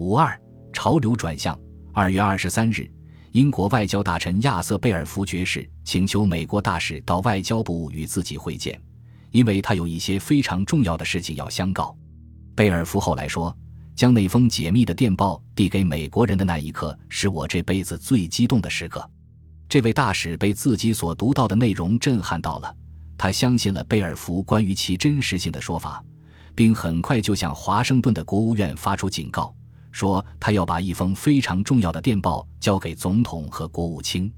五二潮流转向。二月二十三日，英国外交大臣亚瑟贝尔福爵士请求美国大使到外交部与自己会见，因为他有一些非常重要的事情要相告。贝尔福后来说，将那封解密的电报递给美国人的那一刻，是我这辈子最激动的时刻。这位大使被自己所读到的内容震撼到了，他相信了贝尔福关于其真实性的说法，并很快就向华盛顿的国务院发出警告，说他要把一封非常重要的电报交给总统和国务卿。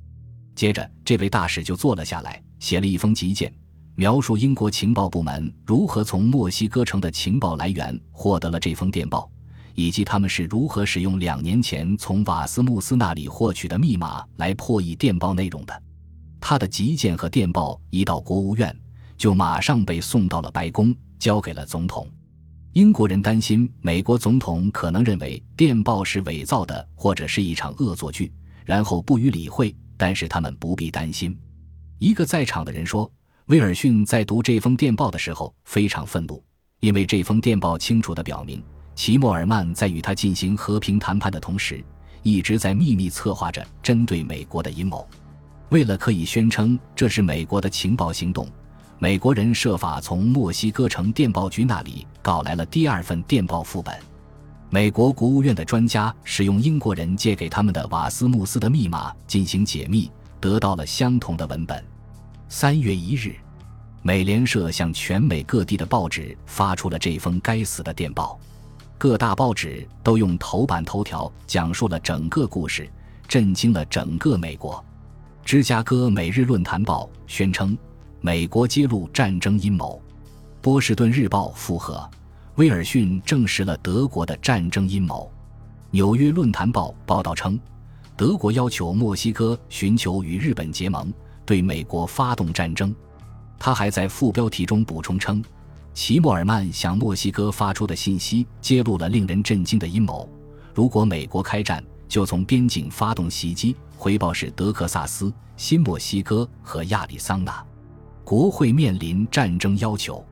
接着，这位大使就坐了下来，写了一封急件，描述英国情报部门如何从墨西哥城的情报来源获得了这封电报。以及他们是如何使用两年前从瓦斯穆斯那里获取的密码来破译电报内容的？他的急件和电报一到国务院，就马上被送到了白宫，交给了总统。英国人担心美国总统可能认为电报是伪造的，或者是一场恶作剧，然后不予理会。但是他们不必担心。一个在场的人说：“威尔逊在读这封电报的时候非常愤怒，因为这封电报清楚地表明。”齐默尔曼在与他进行和平谈判的同时，一直在秘密策划着针对美国的阴谋。为了可以宣称这是美国的情报行动，美国人设法从墨西哥城电报局那里搞来了第二份电报副本。美国国务院的专家使用英国人借给他们的瓦斯穆斯的密码进行解密，得到了相同的文本。三月一日，美联社向全美各地的报纸发出了这封该死的电报。各大报纸都用头版头条讲述了整个故事，震惊了整个美国。芝加哥每日论坛报宣称，美国揭露战争阴谋。波士顿日报附和，威尔逊证实了德国的战争阴谋。纽约论坛报报道称，德国要求墨西哥寻求与日本结盟，对美国发动战争。他还在副标题中补充称。齐默尔曼向墨西哥发出的信息揭露了令人震惊的阴谋：如果美国开战，就从边境发动袭击。回报是德克萨斯、新墨西哥和亚利桑那，国会面临战争要求。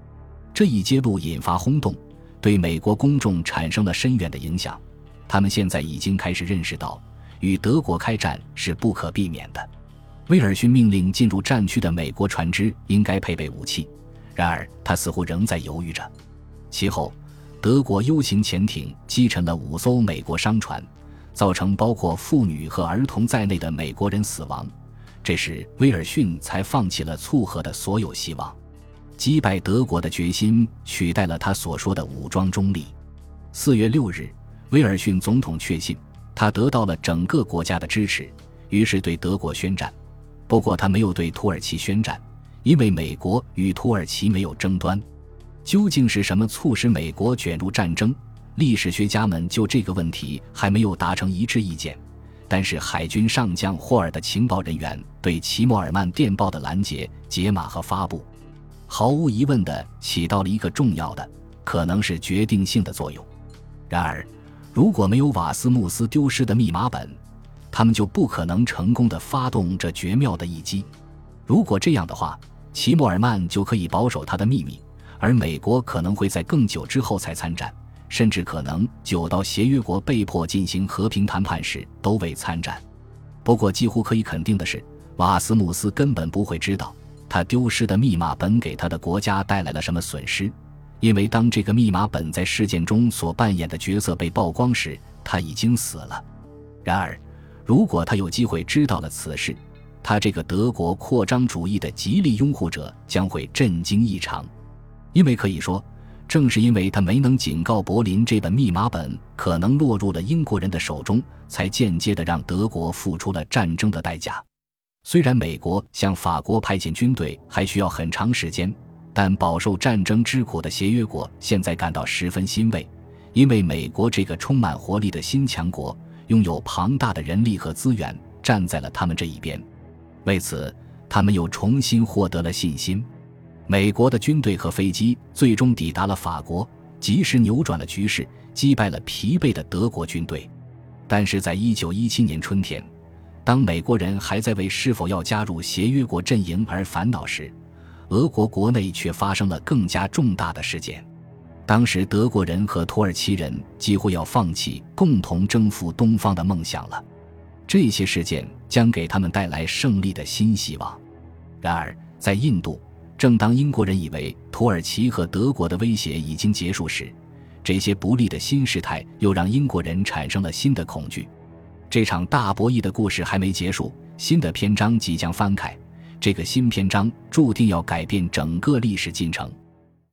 这一揭露引发轰动，对美国公众产生了深远的影响。他们现在已经开始认识到，与德国开战是不可避免的。威尔逊命令进入战区的美国船只应该配备武器。然而，他似乎仍在犹豫着。其后，德国 U 型潜艇击沉了五艘美国商船，造成包括妇女和儿童在内的美国人死亡。这时，威尔逊才放弃了促和的所有希望。击败德国的决心取代了他所说的武装中立。四月六日，威尔逊总统确信他得到了整个国家的支持，于是对德国宣战。不过，他没有对土耳其宣战。因为美国与土耳其没有争端，究竟是什么促使美国卷入战争？历史学家们就这个问题还没有达成一致意见。但是海军上将霍尔的情报人员对齐默尔曼电报的拦截、解码和发布，毫无疑问地起到了一个重要的，可能是决定性的作用。然而，如果没有瓦斯穆斯丢失的密码本，他们就不可能成功地发动这绝妙的一击。如果这样的话，齐默尔曼就可以保守他的秘密，而美国可能会在更久之后才参战，甚至可能久到协约国被迫进行和平谈判时都未参战。不过，几乎可以肯定的是，瓦斯穆斯根本不会知道他丢失的密码本给他的国家带来了什么损失，因为当这个密码本在事件中所扮演的角色被曝光时，他已经死了。然而，如果他有机会知道了此事，他这个德国扩张主义的极力拥护者将会震惊异常，因为可以说，正是因为他没能警告柏林这本密码本可能落入了英国人的手中，才间接的让德国付出了战争的代价。虽然美国向法国派遣军队还需要很长时间，但饱受战争之苦的协约国现在感到十分欣慰，因为美国这个充满活力的新强国拥有庞大的人力和资源，站在了他们这一边。为此，他们又重新获得了信心。美国的军队和飞机最终抵达了法国，及时扭转了局势，击败了疲惫的德国军队。但是，在一九一七年春天，当美国人还在为是否要加入协约国阵营而烦恼时，俄国国内却发生了更加重大的事件。当时德国人和土耳其人几乎要放弃共同征服东方的梦想了。这些事件将给他们带来胜利的新希望。然而，在印度，正当英国人以为土耳其和德国的威胁已经结束时，这些不利的新事态又让英国人产生了新的恐惧。这场大博弈的故事还没结束，新的篇章即将翻开。这个新篇章注定要改变整个历史进程。